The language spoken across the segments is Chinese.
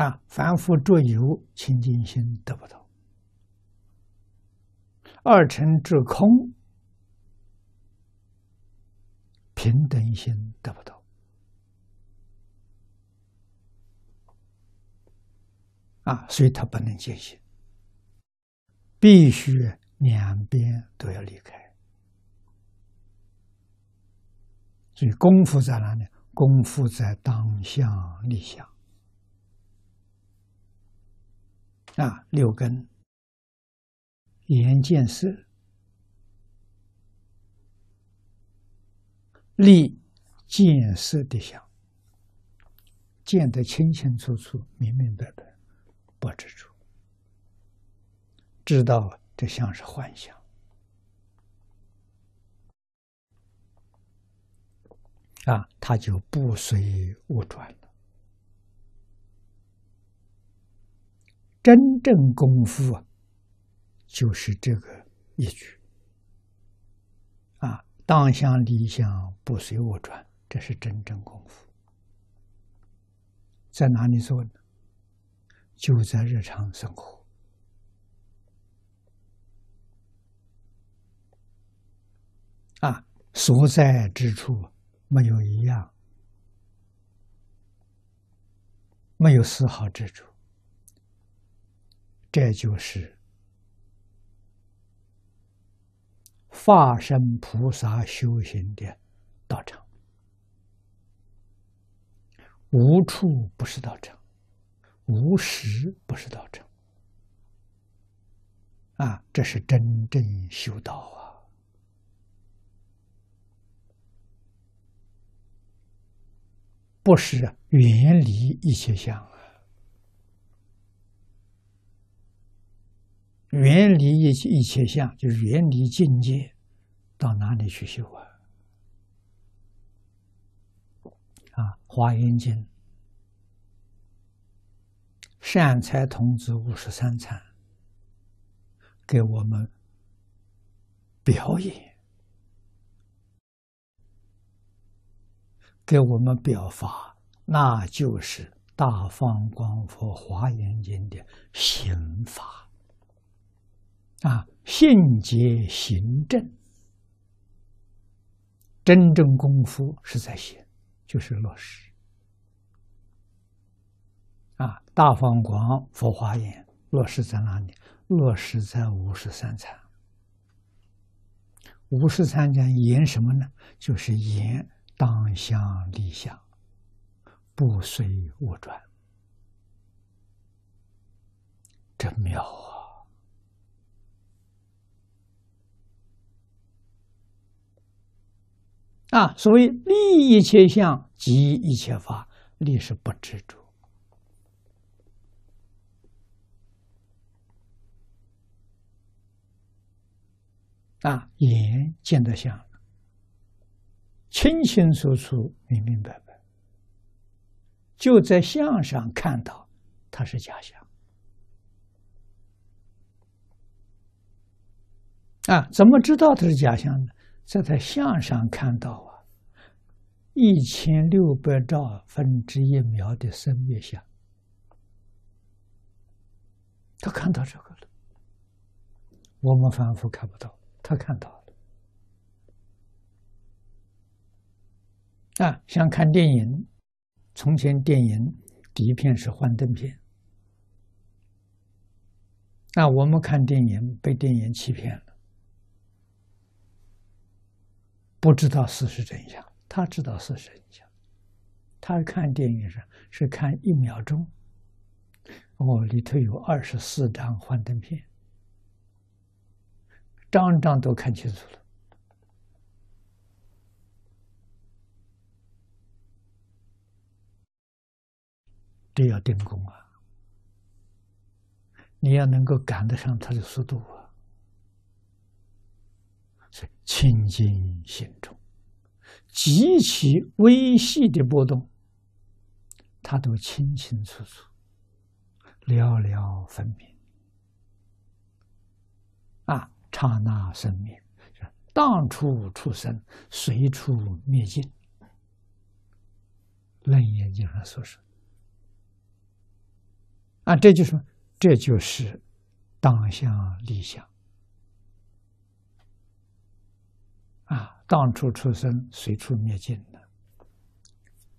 啊，凡夫着有清净心得不到，二乘着空平等心得不到，啊，所以他不能见性，必须两边都要离开。所以功夫在哪里？功夫在当下立想。啊，六根、眼见色、立见色的相，见得清清楚楚、明明白白，不知处，知道这像是幻想，啊，他就不随物转了。真正功夫啊，就是这个一句啊，当相理想不随我转，这是真正功夫。在哪里做呢？就在日常生活啊，所在之处没有一样，没有丝毫之处。这就是化身菩萨修行的道场，无处不是道场，无时不是道场。啊，这是真正修道啊！不是远离一切相。远离一切一切相，就是远离境界，到哪里去修啊？啊，《华严经》善财童子五十三参给我们表演，给我们表法，那就是大放光佛《华严经》的行法。啊，信解行正，真正功夫是在行，就是落实。啊，大方广佛华严落实在哪里？落实在五十三参。五十三讲言什么呢？就是言当相立相，不随物转，真妙啊！啊，所谓立一切相，即一切法，立是不执着。啊，眼见得相，清清楚楚、明明白白，就在相上看到它是假象。啊，怎么知道它是假象呢？在他相上看到啊，一千六百兆分之一秒的生灭相，他看到这个了。我们凡夫看不到，他看到了。啊，像看电影，从前电影第一片是幻灯片，那我们看电影被电影欺骗了。不知道事实真相，他知道事实真相。他看电影是是看一秒钟，哦，里头有二十四张幻灯片，张张都看清楚了。这要定功啊！你要能够赶得上他的速度啊！清净心中，极其微细的波动，他都清清楚楚、了了分明。啊，刹那生灭，当处出生，随处灭尽。楞严经上所说，啊，这就是这就是当下立相啊，当处出生，随处灭尽的。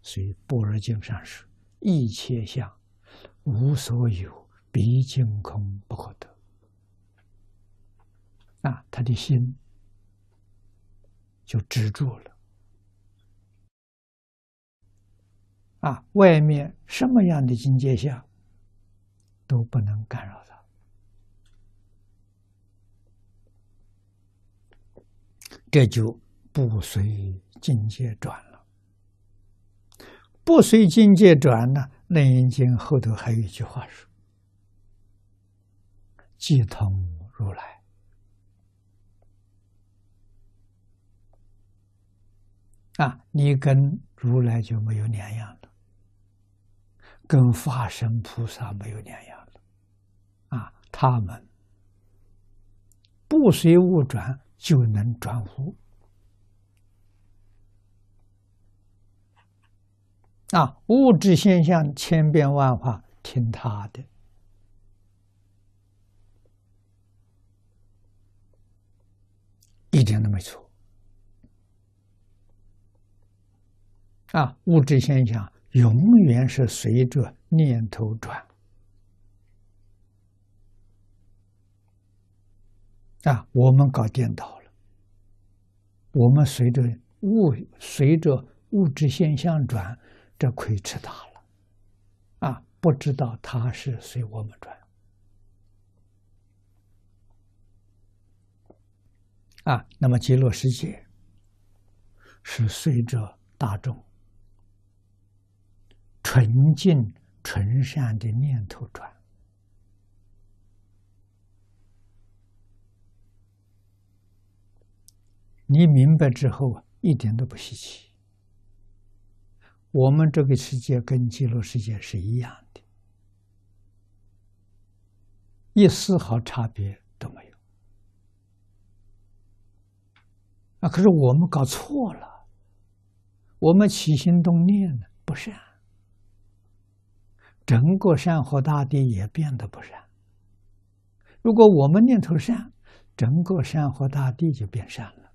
所以《般若经》上说：“一切相，无所有，毕竟空，不可得。”啊，他的心就止住了。啊，外面什么样的境界下都不能干扰他，这就不随境界转了。不随境界转呢，《楞严经》后头还有一句话说：“即通如来。”啊，你跟如来就没有两样了。跟法身菩萨没有两样了，啊，他们不随物转就能转物，啊，物质现象千变万化，听他的，一点都没错，啊，物质现象。永远是随着念头转。啊！我们搞颠倒了，我们随着物随着物质现象转，这亏吃大了啊！不知道它是随我们转啊。那么极乐世界是随着大众。纯净纯善的念头转，你明白之后一点都不稀奇。我们这个世界跟极乐世界是一样的，一丝毫差别都没有。啊，可是我们搞错了，我们起心动念呢不善。整个山河大地也变得不善。如果我们念头善，整个山河大地就变善了。